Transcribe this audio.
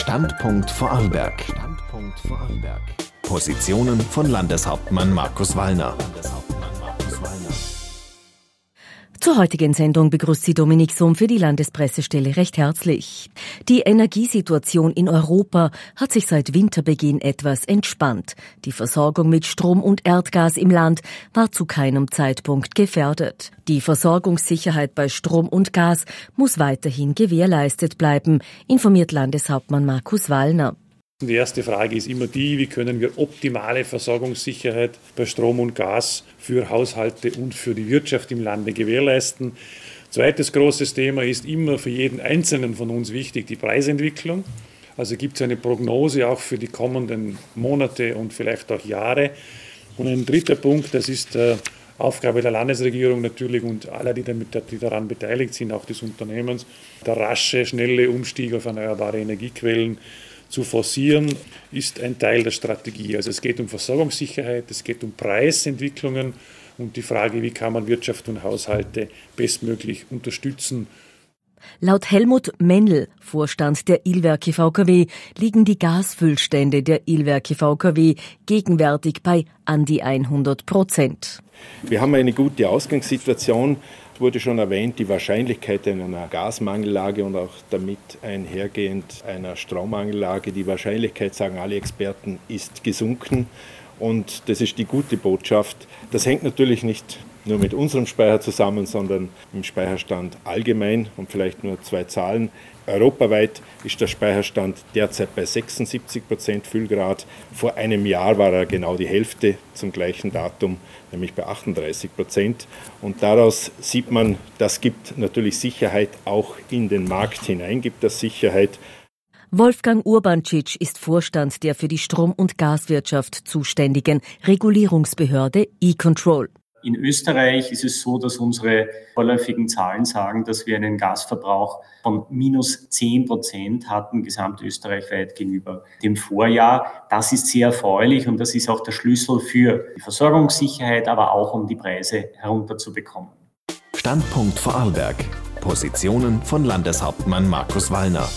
Standpunkt Vorarlberg. Standpunkt Vorarlberg. Positionen von Landeshauptmann Markus Wallner. Zur heutigen Sendung begrüßt sie Dominik Sohm für die Landespressestelle recht herzlich. Die Energiesituation in Europa hat sich seit Winterbeginn etwas entspannt. Die Versorgung mit Strom und Erdgas im Land war zu keinem Zeitpunkt gefährdet. Die Versorgungssicherheit bei Strom und Gas muss weiterhin gewährleistet bleiben, informiert Landeshauptmann Markus Wallner. Die erste Frage ist immer die, wie können wir optimale Versorgungssicherheit bei Strom und Gas für Haushalte und für die Wirtschaft im Lande gewährleisten. Zweites großes Thema ist immer für jeden Einzelnen von uns wichtig, die Preisentwicklung. Also gibt es eine Prognose auch für die kommenden Monate und vielleicht auch Jahre. Und ein dritter Punkt, das ist Aufgabe der Landesregierung natürlich und aller, die, damit, die daran beteiligt sind, auch des Unternehmens, der rasche, schnelle Umstieg auf erneuerbare Energiequellen zu forcieren, ist ein Teil der Strategie. Also es geht um Versorgungssicherheit, es geht um Preisentwicklungen und die Frage, wie kann man Wirtschaft und Haushalte bestmöglich unterstützen. Laut Helmut Mendel, Vorstand der Ilwerke VKW, liegen die Gasfüllstände der Ilwerke VKW gegenwärtig bei an die 100 Prozent. Wir haben eine gute Ausgangssituation wurde schon erwähnt, die Wahrscheinlichkeit einer Gasmangellage und auch damit einhergehend einer Strommangellage, die Wahrscheinlichkeit, sagen alle Experten, ist gesunken. Und das ist die gute Botschaft. Das hängt natürlich nicht nur mit unserem Speicher zusammen, sondern im Speicherstand allgemein. Und vielleicht nur zwei Zahlen. Europaweit ist der Speicherstand derzeit bei 76 Prozent Füllgrad. Vor einem Jahr war er genau die Hälfte zum gleichen Datum, nämlich bei 38 Prozent. Und daraus sieht man, das gibt natürlich Sicherheit auch in den Markt hinein, gibt das Sicherheit. Wolfgang Urbancic ist Vorstand der für die Strom- und Gaswirtschaft zuständigen Regulierungsbehörde E-Control. In Österreich ist es so, dass unsere vorläufigen Zahlen sagen, dass wir einen Gasverbrauch von minus 10 Prozent hatten, gesamtösterreichweit gegenüber dem Vorjahr. Das ist sehr erfreulich und das ist auch der Schlüssel für die Versorgungssicherheit, aber auch um die Preise herunterzubekommen. Standpunkt Vorarlberg. Positionen von Landeshauptmann Markus Wallner.